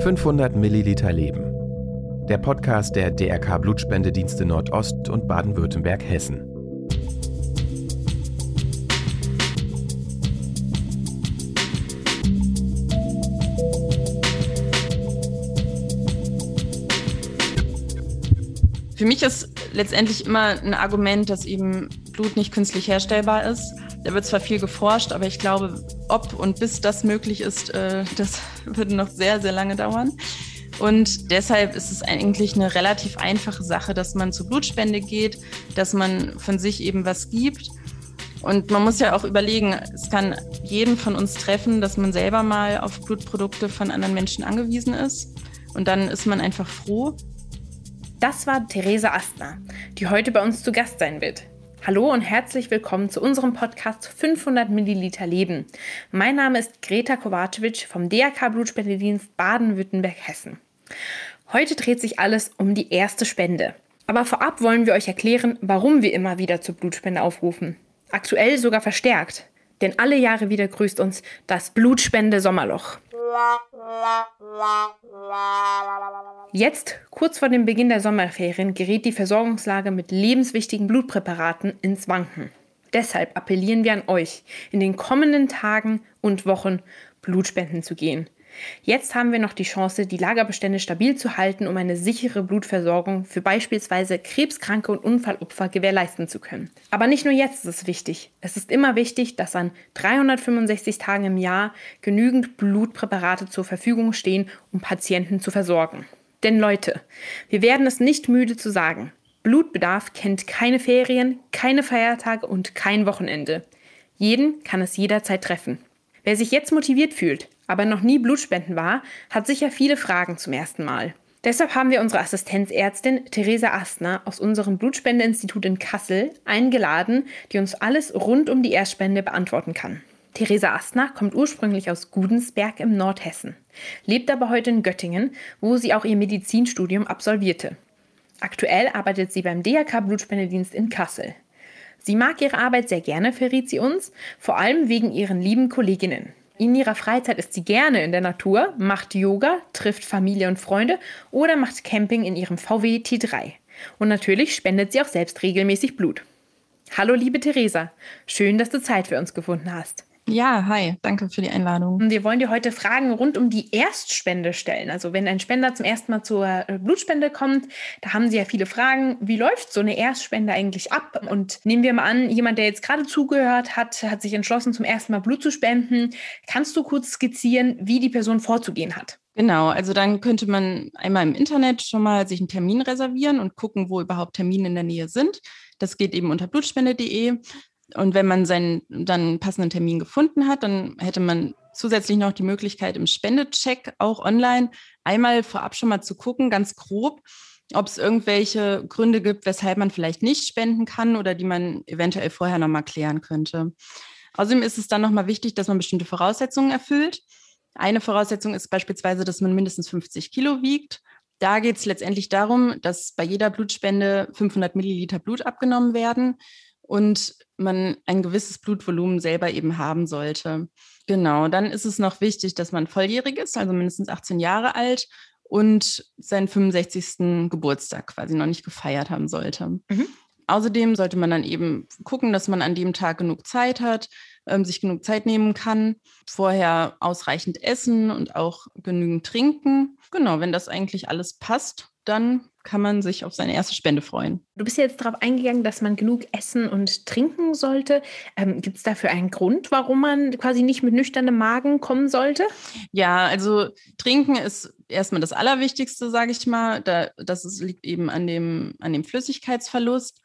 500 Milliliter Leben. Der Podcast der DRK Blutspendedienste Nordost und Baden-Württemberg-Hessen. Für mich ist letztendlich immer ein Argument, dass eben Blut nicht künstlich herstellbar ist. Da wird zwar viel geforscht, aber ich glaube, ob und bis das möglich ist, äh, das würde noch sehr, sehr lange dauern. Und deshalb ist es eigentlich eine relativ einfache Sache, dass man zur Blutspende geht, dass man von sich eben was gibt. Und man muss ja auch überlegen, es kann jeden von uns treffen, dass man selber mal auf Blutprodukte von anderen Menschen angewiesen ist. Und dann ist man einfach froh. Das war Theresa Astner, die heute bei uns zu Gast sein wird. Hallo und herzlich willkommen zu unserem Podcast 500 Milliliter Leben. Mein Name ist Greta Kovacevic vom DRK Blutspendedienst Baden-Württemberg-Hessen. Heute dreht sich alles um die erste Spende. Aber vorab wollen wir euch erklären, warum wir immer wieder zur Blutspende aufrufen. Aktuell sogar verstärkt. Denn alle Jahre wieder grüßt uns das Blutspende-Sommerloch. Jetzt, kurz vor dem Beginn der Sommerferien, gerät die Versorgungslage mit lebenswichtigen Blutpräparaten ins Wanken. Deshalb appellieren wir an euch, in den kommenden Tagen und Wochen Blutspenden zu gehen. Jetzt haben wir noch die Chance, die Lagerbestände stabil zu halten, um eine sichere Blutversorgung für beispielsweise krebskranke und Unfallopfer gewährleisten zu können. Aber nicht nur jetzt ist es wichtig. Es ist immer wichtig, dass an 365 Tagen im Jahr genügend Blutpräparate zur Verfügung stehen, um Patienten zu versorgen. Denn Leute, wir werden es nicht müde zu sagen. Blutbedarf kennt keine Ferien, keine Feiertage und kein Wochenende. Jeden kann es jederzeit treffen. Wer sich jetzt motiviert fühlt, aber noch nie Blutspenden war, hat sicher viele Fragen zum ersten Mal. Deshalb haben wir unsere Assistenzärztin Theresa Astner aus unserem Blutspendeinstitut in Kassel eingeladen, die uns alles rund um die Erstspende beantworten kann. Theresa Astner kommt ursprünglich aus Gudensberg im Nordhessen, lebt aber heute in Göttingen, wo sie auch ihr Medizinstudium absolvierte. Aktuell arbeitet sie beim DRK Blutspendedienst in Kassel. Sie mag ihre Arbeit sehr gerne, verriet sie uns, vor allem wegen ihren lieben Kolleginnen. In ihrer Freizeit ist sie gerne in der Natur, macht Yoga, trifft Familie und Freunde oder macht Camping in ihrem VW T3. Und natürlich spendet sie auch selbst regelmäßig Blut. Hallo liebe Theresa, schön, dass du Zeit für uns gefunden hast. Ja, hi, danke für die Einladung. Wir wollen dir heute Fragen rund um die Erstspende stellen. Also wenn ein Spender zum ersten Mal zur äh, Blutspende kommt, da haben sie ja viele Fragen. Wie läuft so eine Erstspende eigentlich ab? Und nehmen wir mal an, jemand, der jetzt gerade zugehört hat, hat sich entschlossen, zum ersten Mal Blut zu spenden. Kannst du kurz skizzieren, wie die Person vorzugehen hat? Genau, also dann könnte man einmal im Internet schon mal sich einen Termin reservieren und gucken, wo überhaupt Termine in der Nähe sind. Das geht eben unter blutspende.de. Und wenn man seinen dann passenden Termin gefunden hat, dann hätte man zusätzlich noch die Möglichkeit im Spendecheck auch online einmal vorab schon mal zu gucken, ganz grob, ob es irgendwelche Gründe gibt, weshalb man vielleicht nicht spenden kann oder die man eventuell vorher nochmal klären könnte. Außerdem ist es dann nochmal wichtig, dass man bestimmte Voraussetzungen erfüllt. Eine Voraussetzung ist beispielsweise, dass man mindestens 50 Kilo wiegt. Da geht es letztendlich darum, dass bei jeder Blutspende 500 Milliliter Blut abgenommen werden und man ein gewisses Blutvolumen selber eben haben sollte. Genau, dann ist es noch wichtig, dass man volljährig ist, also mindestens 18 Jahre alt und seinen 65. Geburtstag quasi noch nicht gefeiert haben sollte. Mhm. Außerdem sollte man dann eben gucken, dass man an dem Tag genug Zeit hat, ähm, sich genug Zeit nehmen kann, vorher ausreichend essen und auch genügend trinken. Genau, wenn das eigentlich alles passt, dann kann man sich auf seine erste Spende freuen. Du bist jetzt darauf eingegangen, dass man genug essen und trinken sollte. Ähm, Gibt es dafür einen Grund, warum man quasi nicht mit nüchternem Magen kommen sollte? Ja, also trinken ist erstmal das Allerwichtigste, sage ich mal. Da, das ist, liegt eben an dem, an dem Flüssigkeitsverlust.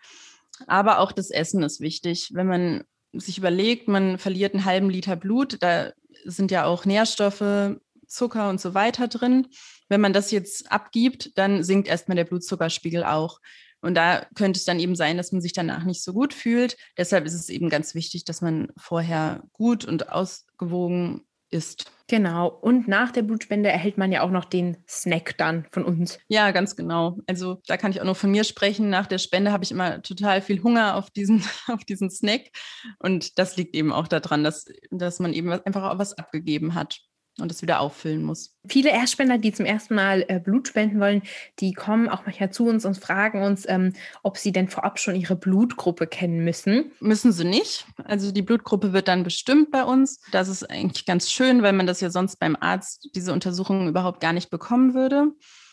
Aber auch das Essen ist wichtig. Wenn man sich überlegt, man verliert einen halben Liter Blut, da sind ja auch Nährstoffe, Zucker und so weiter drin. Wenn man das jetzt abgibt, dann sinkt erstmal der Blutzuckerspiegel auch. Und da könnte es dann eben sein, dass man sich danach nicht so gut fühlt. Deshalb ist es eben ganz wichtig, dass man vorher gut und ausgewogen isst. Genau. Und nach der Blutspende erhält man ja auch noch den Snack dann von uns. Ja, ganz genau. Also da kann ich auch nur von mir sprechen. Nach der Spende habe ich immer total viel Hunger auf diesen, auf diesen Snack. Und das liegt eben auch daran, dass, dass man eben einfach auch was abgegeben hat. Und es wieder auffüllen muss. Viele Erstspender, die zum ersten Mal äh, Blut spenden wollen, die kommen auch manchmal zu uns und fragen uns, ähm, ob sie denn vorab schon ihre Blutgruppe kennen müssen. Müssen sie nicht. Also die Blutgruppe wird dann bestimmt bei uns. Das ist eigentlich ganz schön, weil man das ja sonst beim Arzt diese Untersuchungen überhaupt gar nicht bekommen würde.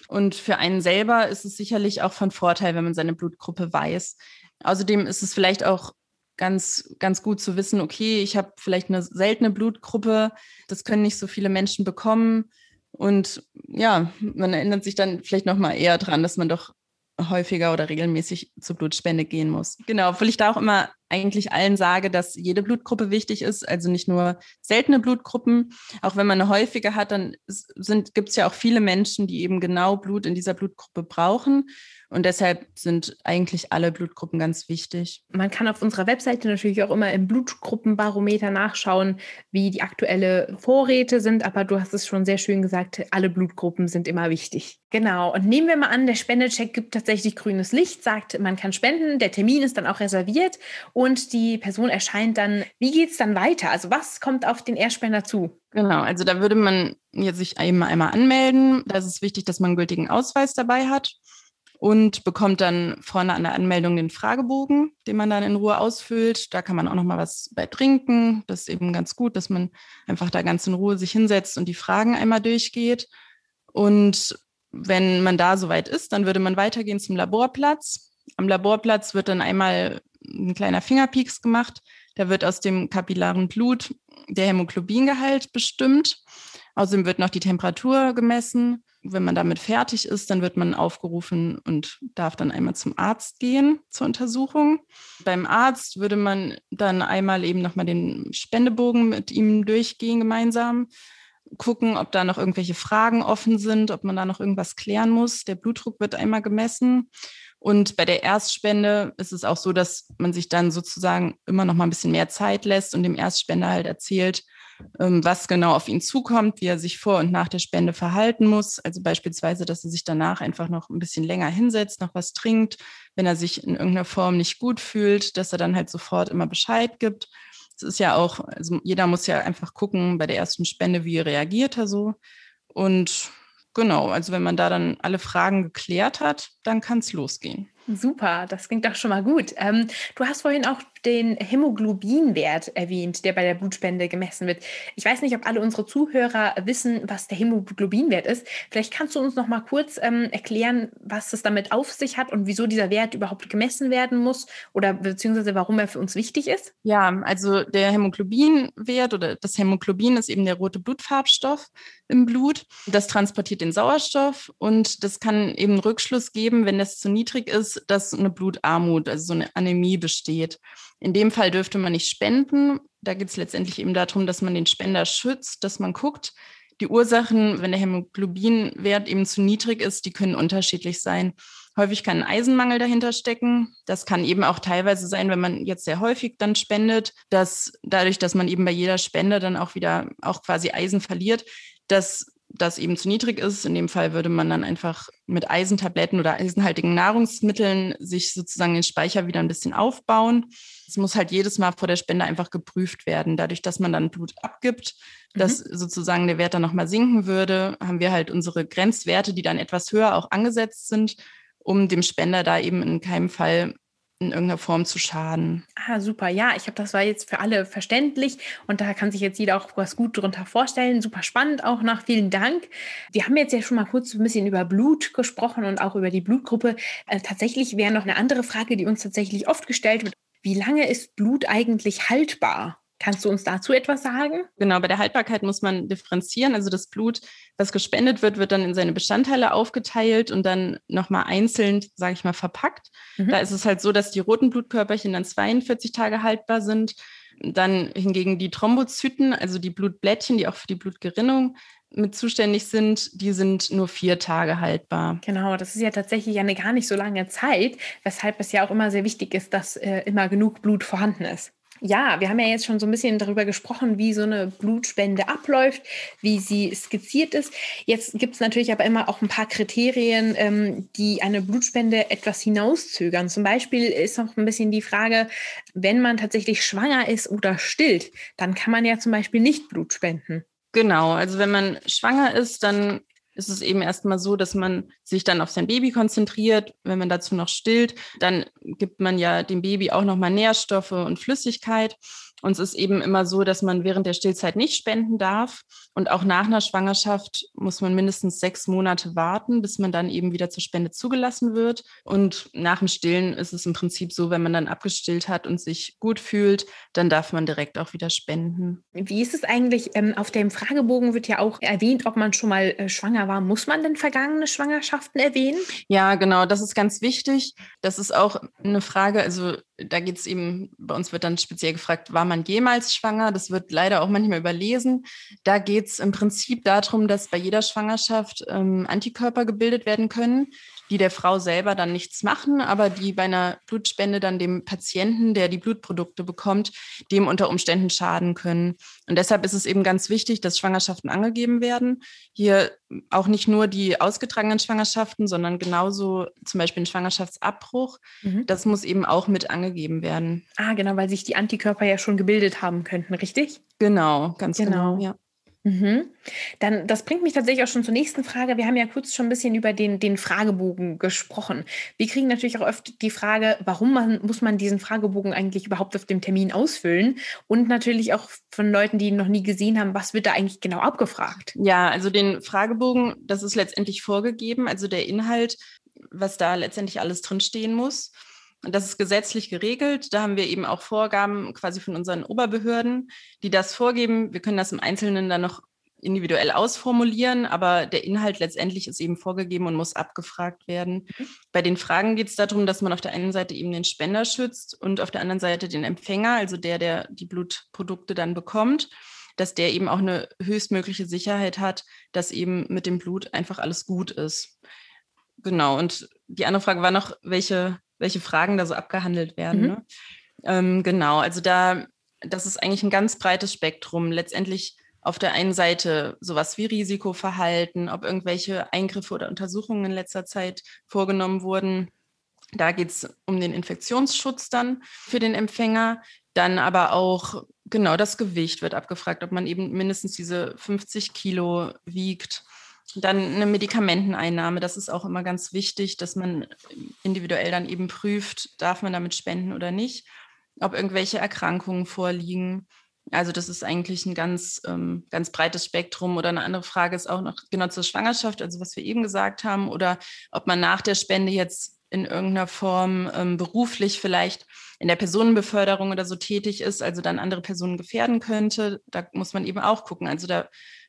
Und für einen selber ist es sicherlich auch von Vorteil, wenn man seine Blutgruppe weiß. Außerdem ist es vielleicht auch ganz, ganz gut zu wissen, okay, ich habe vielleicht eine seltene Blutgruppe, das können nicht so viele Menschen bekommen. Und ja, man erinnert sich dann vielleicht nochmal eher dran, dass man doch häufiger oder regelmäßig zur Blutspende gehen muss. Genau, obwohl ich da auch immer eigentlich allen sage, dass jede Blutgruppe wichtig ist, also nicht nur seltene Blutgruppen. Auch wenn man eine häufige hat, dann gibt es ja auch viele Menschen, die eben genau Blut in dieser Blutgruppe brauchen. Und deshalb sind eigentlich alle Blutgruppen ganz wichtig. Man kann auf unserer Webseite natürlich auch immer im Blutgruppenbarometer nachschauen, wie die aktuelle Vorräte sind. Aber du hast es schon sehr schön gesagt, alle Blutgruppen sind immer wichtig. Genau. Und nehmen wir mal an, der Spendecheck gibt tatsächlich grünes Licht, sagt, man kann spenden. Der Termin ist dann auch reserviert und die Person erscheint dann. Wie geht es dann weiter? Also was kommt auf den Erstspender zu? Genau, also da würde man jetzt sich einmal, einmal anmelden. Da ist es wichtig, dass man einen gültigen Ausweis dabei hat und bekommt dann vorne an der Anmeldung den Fragebogen, den man dann in Ruhe ausfüllt. Da kann man auch noch mal was bei trinken. Das ist eben ganz gut, dass man einfach da ganz in Ruhe sich hinsetzt und die Fragen einmal durchgeht. Und wenn man da soweit ist, dann würde man weitergehen zum Laborplatz. Am Laborplatz wird dann einmal ein kleiner Fingerpieks gemacht. Da wird aus dem kapillaren Blut der Hämoglobingehalt bestimmt. Außerdem wird noch die Temperatur gemessen wenn man damit fertig ist, dann wird man aufgerufen und darf dann einmal zum Arzt gehen zur Untersuchung. Beim Arzt würde man dann einmal eben nochmal den Spendebogen mit ihm durchgehen gemeinsam, gucken, ob da noch irgendwelche Fragen offen sind, ob man da noch irgendwas klären muss. Der Blutdruck wird einmal gemessen. Und bei der Erstspende ist es auch so, dass man sich dann sozusagen immer noch mal ein bisschen mehr Zeit lässt und dem Erstspender halt erzählt, was genau auf ihn zukommt, wie er sich vor und nach der Spende verhalten muss. Also beispielsweise, dass er sich danach einfach noch ein bisschen länger hinsetzt, noch was trinkt, wenn er sich in irgendeiner Form nicht gut fühlt, dass er dann halt sofort immer Bescheid gibt. Es ist ja auch, also jeder muss ja einfach gucken bei der ersten Spende, wie reagiert er so. Und genau, also wenn man da dann alle Fragen geklärt hat, dann kann es losgehen. Super, das klingt doch schon mal gut. Ähm, du hast vorhin auch den Hämoglobinwert erwähnt, der bei der Blutspende gemessen wird. Ich weiß nicht, ob alle unsere Zuhörer wissen, was der Hämoglobinwert ist. Vielleicht kannst du uns noch mal kurz ähm, erklären, was es damit auf sich hat und wieso dieser Wert überhaupt gemessen werden muss oder beziehungsweise warum er für uns wichtig ist? Ja, also der Hämoglobinwert oder das Hämoglobin ist eben der rote Blutfarbstoff im Blut. Das transportiert den Sauerstoff und das kann eben Rückschluss geben, wenn das zu niedrig ist, dass eine Blutarmut, also so eine Anämie besteht. In dem Fall dürfte man nicht spenden. Da geht es letztendlich eben darum, dass man den Spender schützt, dass man guckt. Die Ursachen, wenn der Hämoglobinwert eben zu niedrig ist, die können unterschiedlich sein. Häufig kann ein Eisenmangel dahinter stecken. Das kann eben auch teilweise sein, wenn man jetzt sehr häufig dann spendet, dass dadurch, dass man eben bei jeder Spende dann auch wieder auch quasi Eisen verliert, dass das eben zu niedrig ist. In dem Fall würde man dann einfach mit Eisentabletten oder eisenhaltigen Nahrungsmitteln sich sozusagen den Speicher wieder ein bisschen aufbauen. Es muss halt jedes Mal vor der Spende einfach geprüft werden. Dadurch, dass man dann Blut abgibt, mhm. dass sozusagen der Wert dann nochmal sinken würde, haben wir halt unsere Grenzwerte, die dann etwas höher auch angesetzt sind, um dem Spender da eben in keinem Fall in irgendeiner Form zu schaden. Ah, super. Ja, ich habe das war jetzt für alle verständlich und da kann sich jetzt jeder auch was gut darunter vorstellen. Super spannend auch noch. Vielen Dank. Wir haben jetzt ja schon mal kurz ein bisschen über Blut gesprochen und auch über die Blutgruppe. Äh, tatsächlich wäre noch eine andere Frage, die uns tatsächlich oft gestellt wird. Wie lange ist Blut eigentlich haltbar? Kannst du uns dazu etwas sagen? Genau, bei der Haltbarkeit muss man differenzieren. Also das Blut, was gespendet wird, wird dann in seine Bestandteile aufgeteilt und dann nochmal einzeln, sage ich mal, verpackt. Mhm. Da ist es halt so, dass die roten Blutkörperchen dann 42 Tage haltbar sind. Dann hingegen die Thrombozyten, also die Blutblättchen, die auch für die Blutgerinnung mit zuständig sind, die sind nur vier Tage haltbar. Genau, das ist ja tatsächlich eine gar nicht so lange Zeit, weshalb es ja auch immer sehr wichtig ist, dass äh, immer genug Blut vorhanden ist. Ja, wir haben ja jetzt schon so ein bisschen darüber gesprochen, wie so eine Blutspende abläuft, wie sie skizziert ist. Jetzt gibt es natürlich aber immer auch ein paar Kriterien, ähm, die eine Blutspende etwas hinauszögern. Zum Beispiel ist noch ein bisschen die Frage, wenn man tatsächlich schwanger ist oder stillt, dann kann man ja zum Beispiel nicht Blut spenden. Genau, also wenn man schwanger ist, dann ist es eben erstmal so, dass man sich dann auf sein Baby konzentriert. Wenn man dazu noch stillt, dann gibt man ja dem Baby auch nochmal Nährstoffe und Flüssigkeit. Und es ist eben immer so, dass man während der Stillzeit nicht spenden darf. Und auch nach einer Schwangerschaft muss man mindestens sechs Monate warten, bis man dann eben wieder zur Spende zugelassen wird. Und nach dem Stillen ist es im Prinzip so, wenn man dann abgestillt hat und sich gut fühlt, dann darf man direkt auch wieder spenden. Wie ist es eigentlich? Ähm, auf dem Fragebogen wird ja auch erwähnt, ob man schon mal äh, schwanger war. Muss man denn vergangene Schwangerschaften erwähnen? Ja, genau. Das ist ganz wichtig. Das ist auch eine Frage. Also da geht es eben, bei uns wird dann speziell gefragt, war man jemals schwanger? Das wird leider auch manchmal überlesen. Da geht es im Prinzip darum, dass bei jeder Schwangerschaft ähm, Antikörper gebildet werden können, die der Frau selber dann nichts machen, aber die bei einer Blutspende dann dem Patienten, der die Blutprodukte bekommt, dem unter Umständen schaden können. Und deshalb ist es eben ganz wichtig, dass Schwangerschaften angegeben werden. Hier auch nicht nur die ausgetragenen Schwangerschaften, sondern genauso zum Beispiel ein Schwangerschaftsabbruch. Mhm. Das muss eben auch mit angegeben werden. Ah, genau, weil sich die Antikörper ja schon gebildet haben könnten, richtig? Genau, ganz genau, genau ja. Mhm. Dann, das bringt mich tatsächlich auch schon zur nächsten Frage. Wir haben ja kurz schon ein bisschen über den, den Fragebogen gesprochen. Wir kriegen natürlich auch oft die Frage, warum man, muss man diesen Fragebogen eigentlich überhaupt auf dem Termin ausfüllen? Und natürlich auch von Leuten, die noch nie gesehen haben, was wird da eigentlich genau abgefragt? Ja, also den Fragebogen, das ist letztendlich vorgegeben. Also der Inhalt, was da letztendlich alles drinstehen muss. Das ist gesetzlich geregelt. Da haben wir eben auch Vorgaben quasi von unseren Oberbehörden, die das vorgeben. Wir können das im Einzelnen dann noch individuell ausformulieren, aber der Inhalt letztendlich ist eben vorgegeben und muss abgefragt werden. Bei den Fragen geht es darum, dass man auf der einen Seite eben den Spender schützt und auf der anderen Seite den Empfänger, also der, der die Blutprodukte dann bekommt, dass der eben auch eine höchstmögliche Sicherheit hat, dass eben mit dem Blut einfach alles gut ist. Genau. Und die andere Frage war noch, welche welche Fragen da so abgehandelt werden. Mhm. Ne? Ähm, genau, also da, das ist eigentlich ein ganz breites Spektrum. Letztendlich auf der einen Seite sowas wie Risikoverhalten, ob irgendwelche Eingriffe oder Untersuchungen in letzter Zeit vorgenommen wurden. Da geht es um den Infektionsschutz dann für den Empfänger. Dann aber auch, genau, das Gewicht wird abgefragt, ob man eben mindestens diese 50 Kilo wiegt. Dann eine Medikamenteneinnahme, das ist auch immer ganz wichtig, dass man individuell dann eben prüft, darf man damit spenden oder nicht, ob irgendwelche Erkrankungen vorliegen. Also das ist eigentlich ein ganz, ähm, ganz breites Spektrum. Oder eine andere Frage ist auch noch genau zur Schwangerschaft, also was wir eben gesagt haben, oder ob man nach der Spende jetzt in irgendeiner Form ähm, beruflich vielleicht in der Personenbeförderung oder so tätig ist, also dann andere Personen gefährden könnte. Da muss man eben auch gucken. Also da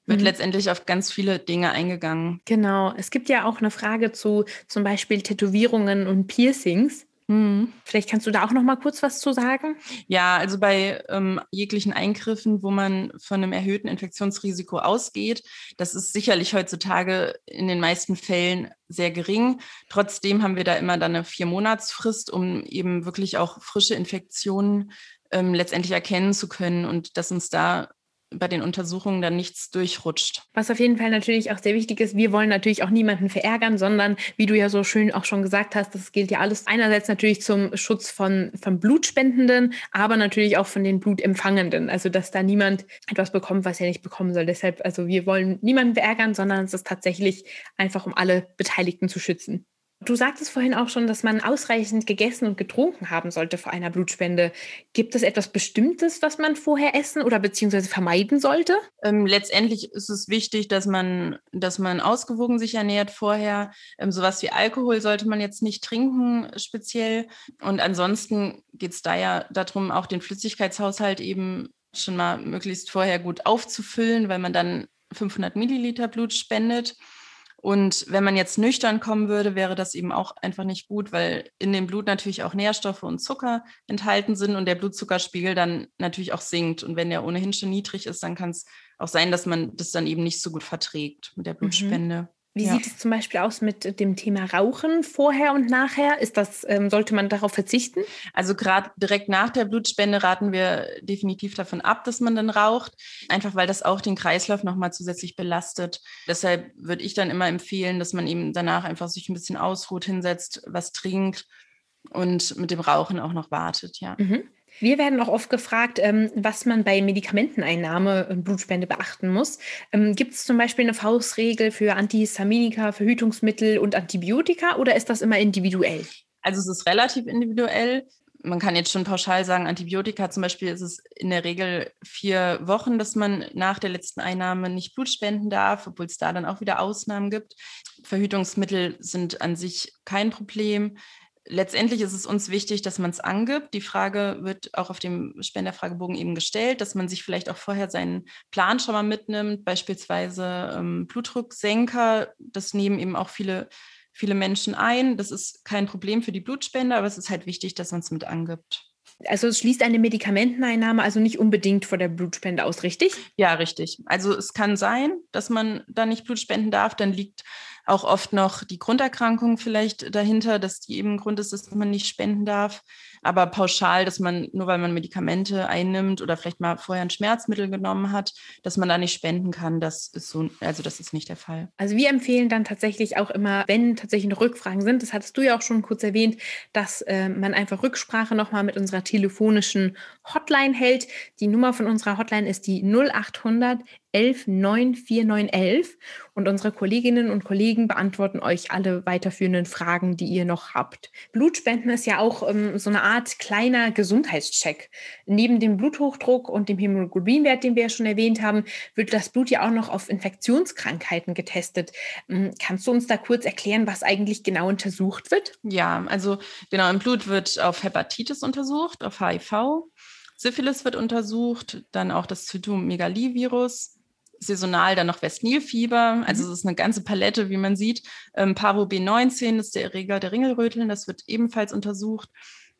wird mhm. letztendlich auf ganz viele Dinge eingegangen. Genau. Es gibt ja auch eine Frage zu zum Beispiel Tätowierungen und Piercings. Mhm. Vielleicht kannst du da auch noch mal kurz was zu sagen? Ja, also bei ähm, jeglichen Eingriffen, wo man von einem erhöhten Infektionsrisiko ausgeht, das ist sicherlich heutzutage in den meisten Fällen sehr gering. Trotzdem haben wir da immer dann eine Vier-Monats-Frist, um eben wirklich auch frische Infektionen ähm, letztendlich erkennen zu können und dass uns da bei den Untersuchungen dann nichts durchrutscht. Was auf jeden Fall natürlich auch sehr wichtig ist, wir wollen natürlich auch niemanden verärgern, sondern wie du ja so schön auch schon gesagt hast, das gilt ja alles einerseits natürlich zum Schutz von, von Blutspendenden, aber natürlich auch von den Blutempfangenden. Also dass da niemand etwas bekommt, was er nicht bekommen soll. Deshalb, also wir wollen niemanden verärgern, sondern es ist tatsächlich einfach, um alle Beteiligten zu schützen. Du sagtest vorhin auch schon, dass man ausreichend gegessen und getrunken haben sollte vor einer Blutspende. Gibt es etwas Bestimmtes, was man vorher essen oder beziehungsweise vermeiden sollte? Ähm, letztendlich ist es wichtig, dass man, dass man ausgewogen sich ernährt vorher. Ähm, sowas wie Alkohol sollte man jetzt nicht trinken, speziell. Und ansonsten geht es da ja darum, auch den Flüssigkeitshaushalt eben schon mal möglichst vorher gut aufzufüllen, weil man dann 500 Milliliter Blut spendet. Und wenn man jetzt nüchtern kommen würde, wäre das eben auch einfach nicht gut, weil in dem Blut natürlich auch Nährstoffe und Zucker enthalten sind und der Blutzuckerspiegel dann natürlich auch sinkt. Und wenn der ohnehin schon niedrig ist, dann kann es auch sein, dass man das dann eben nicht so gut verträgt mit der mhm. Blutspende. Mhm. Wie ja. sieht es zum Beispiel aus mit dem Thema Rauchen vorher und nachher? Ist das, ähm, sollte man darauf verzichten? Also gerade direkt nach der Blutspende raten wir definitiv davon ab, dass man dann raucht, einfach weil das auch den Kreislauf nochmal zusätzlich belastet. Deshalb würde ich dann immer empfehlen, dass man eben danach einfach sich ein bisschen ausruht, hinsetzt, was trinkt und mit dem Rauchen auch noch wartet, ja. Mhm. Wir werden auch oft gefragt, ähm, was man bei Medikamenteneinnahme und Blutspende beachten muss. Ähm, Gibt es zum Beispiel eine Faustregel für Antihistaminika, Verhütungsmittel und Antibiotika oder ist das immer individuell? Also es ist relativ individuell. Man kann jetzt schon pauschal sagen, Antibiotika zum Beispiel ist es in der Regel vier Wochen, dass man nach der letzten Einnahme nicht Blut spenden darf, obwohl es da dann auch wieder Ausnahmen gibt. Verhütungsmittel sind an sich kein Problem letztendlich ist es uns wichtig, dass man es angibt. Die Frage wird auch auf dem Spenderfragebogen eben gestellt, dass man sich vielleicht auch vorher seinen Plan schon mal mitnimmt, beispielsweise ähm, Blutdrucksenker. Das nehmen eben auch viele, viele Menschen ein. Das ist kein Problem für die Blutspender, aber es ist halt wichtig, dass man es mit angibt. Also es schließt eine Medikamenteneinnahme also nicht unbedingt vor der Blutspende aus, richtig? Ja, richtig. Also es kann sein, dass man da nicht Blut spenden darf. Dann liegt auch oft noch die Grunderkrankung vielleicht dahinter, dass die eben Grund ist, dass man nicht spenden darf. Aber pauschal, dass man, nur weil man Medikamente einnimmt oder vielleicht mal vorher ein Schmerzmittel genommen hat, dass man da nicht spenden kann, das ist so, also das ist nicht der Fall. Also wir empfehlen dann tatsächlich auch immer, wenn tatsächlich Rückfragen sind, das hattest du ja auch schon kurz erwähnt, dass äh, man einfach Rücksprache nochmal mit unserer telefonischen Hotline hält. Die Nummer von unserer Hotline ist die 0800 11 94911 und unsere Kolleginnen und Kollegen beantworten euch alle weiterführenden Fragen, die ihr noch habt. Blutspenden ist ja auch ähm, so eine Art kleiner Gesundheitscheck. Neben dem Bluthochdruck und dem Hämoglobinwert, den wir ja schon erwähnt haben, wird das Blut ja auch noch auf Infektionskrankheiten getestet. Ähm, kannst du uns da kurz erklären, was eigentlich genau untersucht wird? Ja, also genau, im Blut wird auf Hepatitis untersucht, auf HIV. Syphilis wird untersucht, dann auch das Zytomegalivirus, saisonal dann noch Westnilfieber. Also mhm. es ist eine ganze Palette, wie man sieht. Ähm, Paro B19 ist der Erreger der Ringelröteln, das wird ebenfalls untersucht.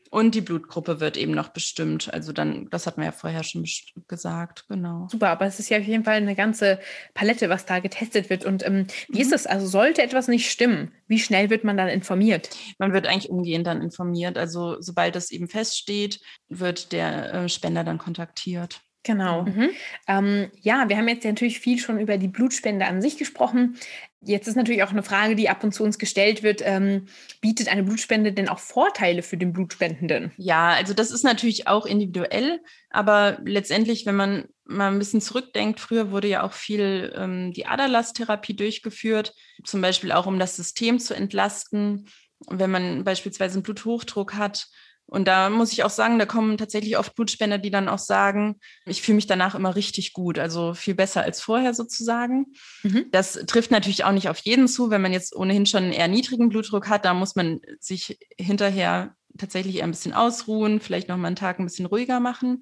Und die Blutgruppe wird eben noch bestimmt. Also dann, das hatten wir ja vorher schon gesagt, genau. Super, aber es ist ja auf jeden Fall eine ganze Palette, was da getestet wird. Und ähm, wie mhm. ist es? Also sollte etwas nicht stimmen, wie schnell wird man dann informiert? Man wird eigentlich umgehend dann informiert. Also sobald es eben feststeht, wird der äh, Spender dann kontaktiert. Genau. Mhm. Ähm, ja, wir haben jetzt natürlich viel schon über die Blutspende an sich gesprochen. Jetzt ist natürlich auch eine Frage, die ab und zu uns gestellt wird. Ähm, bietet eine Blutspende denn auch Vorteile für den Blutspendenden? Ja, also das ist natürlich auch individuell, aber letztendlich, wenn man mal ein bisschen zurückdenkt, früher wurde ja auch viel ähm, die Aderlasttherapie durchgeführt, zum Beispiel auch um das System zu entlasten. Wenn man beispielsweise einen Bluthochdruck hat, und da muss ich auch sagen, da kommen tatsächlich oft Blutspender, die dann auch sagen, ich fühle mich danach immer richtig gut, also viel besser als vorher sozusagen. Mhm. Das trifft natürlich auch nicht auf jeden zu. Wenn man jetzt ohnehin schon einen eher niedrigen Blutdruck hat, da muss man sich hinterher tatsächlich eher ein bisschen ausruhen, vielleicht noch mal einen Tag ein bisschen ruhiger machen.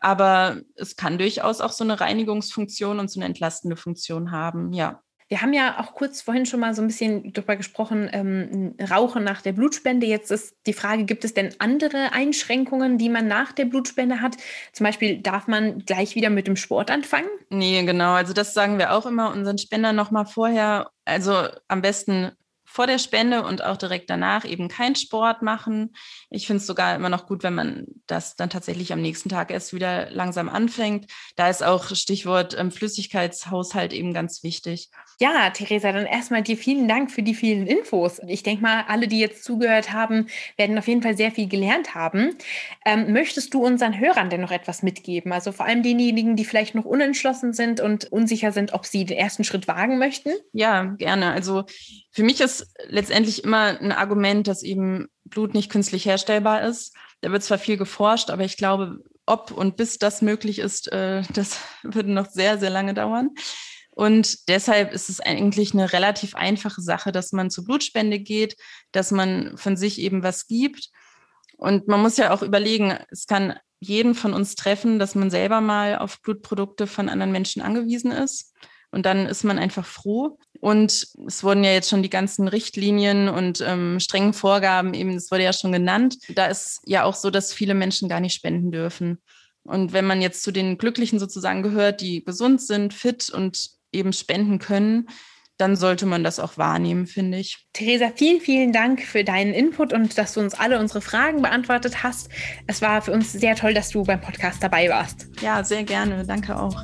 Aber es kann durchaus auch so eine Reinigungsfunktion und so eine entlastende Funktion haben, ja. Wir haben ja auch kurz vorhin schon mal so ein bisschen darüber gesprochen, ähm, Rauchen nach der Blutspende. Jetzt ist die Frage, gibt es denn andere Einschränkungen, die man nach der Blutspende hat? Zum Beispiel, darf man gleich wieder mit dem Sport anfangen? Nee, genau. Also das sagen wir auch immer unseren Spendern nochmal vorher. Also am besten vor der Spende und auch direkt danach eben keinen Sport machen. Ich finde es sogar immer noch gut, wenn man das dann tatsächlich am nächsten Tag erst wieder langsam anfängt. Da ist auch Stichwort ähm, Flüssigkeitshaushalt eben ganz wichtig. Ja, Theresa, dann erstmal dir vielen Dank für die vielen Infos. Ich denke mal, alle, die jetzt zugehört haben, werden auf jeden Fall sehr viel gelernt haben. Ähm, möchtest du unseren Hörern denn noch etwas mitgeben? Also vor allem denjenigen, die vielleicht noch unentschlossen sind und unsicher sind, ob sie den ersten Schritt wagen möchten? Ja, gerne. Also für mich ist letztendlich immer ein Argument, dass eben Blut nicht künstlich herstellbar ist. Da wird zwar viel geforscht, aber ich glaube, ob und bis das möglich ist, äh, das würde noch sehr, sehr lange dauern. Und deshalb ist es eigentlich eine relativ einfache Sache, dass man zur Blutspende geht, dass man von sich eben was gibt. Und man muss ja auch überlegen, es kann jeden von uns treffen, dass man selber mal auf Blutprodukte von anderen Menschen angewiesen ist. Und dann ist man einfach froh. Und es wurden ja jetzt schon die ganzen Richtlinien und ähm, strengen Vorgaben, eben, es wurde ja schon genannt. Da ist ja auch so, dass viele Menschen gar nicht spenden dürfen. Und wenn man jetzt zu den Glücklichen sozusagen gehört, die gesund sind, fit und eben spenden können, dann sollte man das auch wahrnehmen, finde ich. Theresa, vielen, vielen Dank für deinen Input und dass du uns alle unsere Fragen beantwortet hast. Es war für uns sehr toll, dass du beim Podcast dabei warst. Ja, sehr gerne. Danke auch.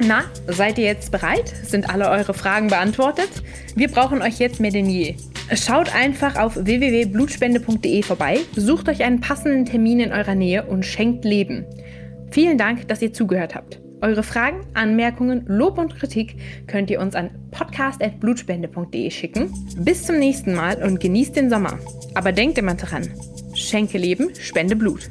Na, seid ihr jetzt bereit? Sind alle eure Fragen beantwortet? Wir brauchen euch jetzt mehr denn je. Schaut einfach auf www.blutspende.de vorbei, sucht euch einen passenden Termin in eurer Nähe und schenkt Leben. Vielen Dank, dass ihr zugehört habt. Eure Fragen, Anmerkungen, Lob und Kritik könnt ihr uns an podcast.blutspende.de schicken. Bis zum nächsten Mal und genießt den Sommer. Aber denkt immer dran, schenke Leben, spende Blut.